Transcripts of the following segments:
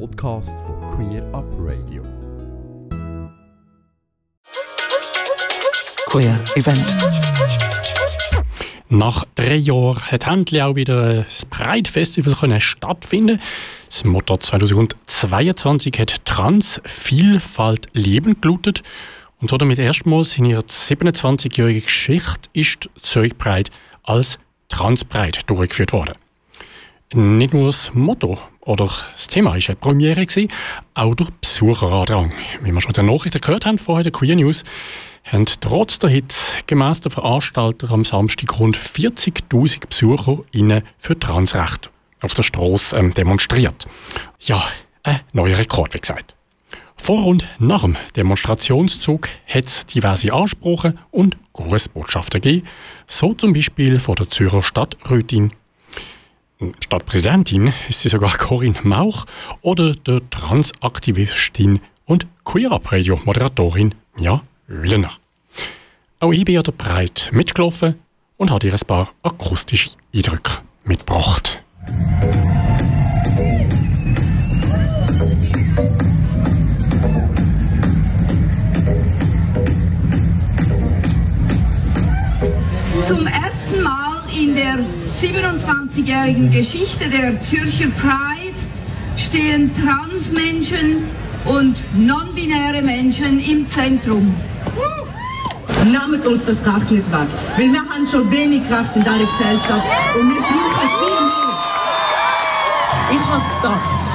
Podcast von Queer Up Radio. Queer Event. Nach drei Jahren hat endlich auch wieder das Pride Festival können stattfinden. Das Motto 2022 hat Trans-Vielfalt Leben gelautet. Und so damit erstmals in ihrer 27-jährigen Geschichte ist Zürich Pride als Transpride durchgeführt worden. Nicht nur das Motto oder das Thema ist eine Premiere gewesen, auch durch Besucherandrang. Wie wir schon in den Nachrichten gehört haben, vorher der Queer News, haben trotz der Hitze gemäss der Veranstalter am Samstag rund 40.000 BesucherInnen für Transrecht auf der Straße ähm, demonstriert. Ja, ein neuer Rekord, wie gesagt. Vor und nach dem Demonstrationszug hat es diverse Ansprachen und Grußbotschaften gegeben, so zum Beispiel von der Zürcher Stadträtin Stadtpräsidentin ist sie sogar Corinne Mauch oder der Transaktivistin und Queer-Up-Radio-Moderatorin Mia Willener. Auch ich bin ja der Breit mitgelaufen und habe ihr ein paar akustische Eindrücke mitgebracht. Zum ersten Mal in der 27-jährigen Geschichte der Zürcher Pride stehen Transmenschen und non-binäre Menschen im Zentrum. Nehmt uns das Recht nicht weg, weil wir haben schon wenig Recht in dieser Gesellschaft und wir brauchen viel mehr. Ich habe satt.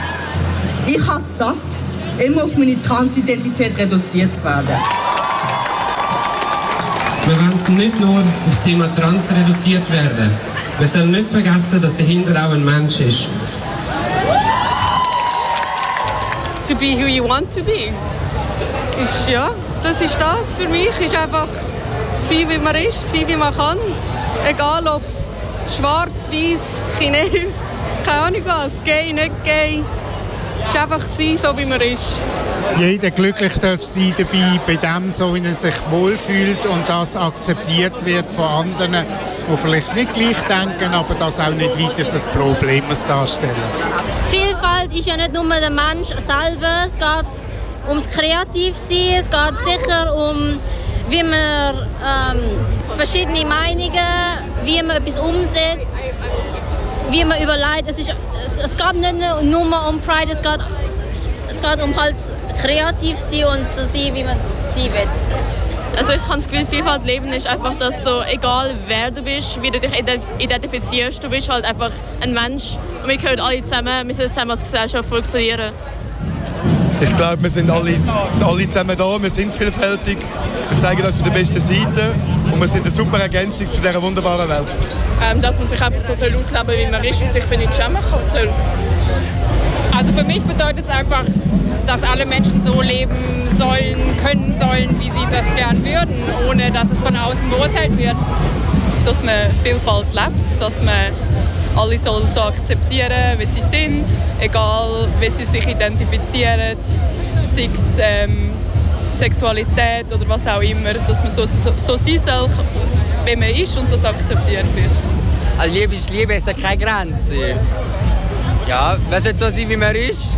Ich habe satt, immer auf meine Transidentität reduziert zu werden. Wir wollen nicht nur auf das Thema Trans reduziert werden. Wir sollen nicht vergessen, dass dahinter auch ein Mensch ist. To be who you want to be. Ist, ja, das ist das für mich. Ist einfach sein, wie man ist, sein, wie man kann. Egal ob schwarz, weiß, Chines, keine Ahnung was, gay, nicht gay. Ist einfach sein, so wie man ist. Jeder glücklich darf sein dabei, bei dem, so wie er sich wohlfühlt und das akzeptiert wird von anderen, die vielleicht nicht gleich denken, aber das auch nicht weiter ein Problem darstellen. Vielfalt ist ja nicht nur der Mensch selber, es geht ums Kreativsein, es geht sicher um, wie man ähm, verschiedene Meinungen, wie man etwas umsetzt, wie man überlegt. Es, ist, es, es geht nicht nur um Pride, es geht, es geht um halt kreativ sein und so sein, wie man sein will. Also ich habe das Gefühl, Vielfalt leben ist einfach, dass so egal wer du bist, wie du dich identifizierst, du bist halt einfach ein Mensch und wir gehören alle zusammen, wir sind zusammen als Gesellschaft funktionieren. Ich glaube, wir sind alle, alle zusammen da, wir sind vielfältig, wir zeigen uns von der besten Seite und wir sind eine super Ergänzung zu dieser wunderbaren Welt. Ähm, dass man sich einfach so soll ausleben soll, wie man ist und sich für nichts schämen soll. Also für mich bedeutet es einfach, dass alle Menschen so leben sollen, können sollen, wie sie das gern würden, ohne dass es von außen beurteilt wird. Dass man Vielfalt lebt, dass man alle soll so akzeptieren, wie sie sind, egal wie sie sich identifizieren, sei es ähm, Sexualität oder was auch immer, dass man so, so, so sein soll, wie man ist und das akzeptiert wird. Also Liebe ist Liebe, es hat keine Grenze. Ja, man sollte so sein, wie man ist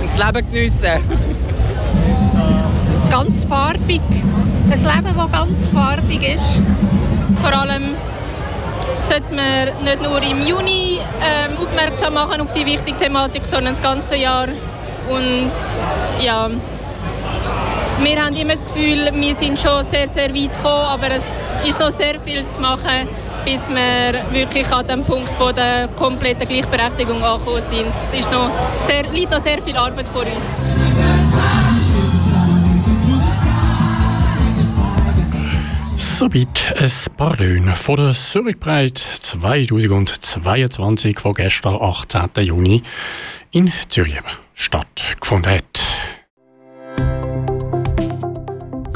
und das Leben geniessen. Ganz farbig. Ein Leben, das ganz farbig ist. Vor allem sollte man nicht nur im Juni ähm, aufmerksam machen auf die wichtige Thematik, sondern das ganze Jahr. Und ja, wir haben immer das Gefühl, wir sind schon sehr, sehr weit gekommen, aber es ist noch sehr viel zu machen, bis wir wirklich an dem Punkt von der kompletten Gleichberechtigung angekommen sind. Es ist noch sehr, liegt noch sehr viel Arbeit vor uns. Soweit ein paar Löhne von der Zürich Pride 2022, die gestern, 18. Juni, in Zürich stattgefunden hat.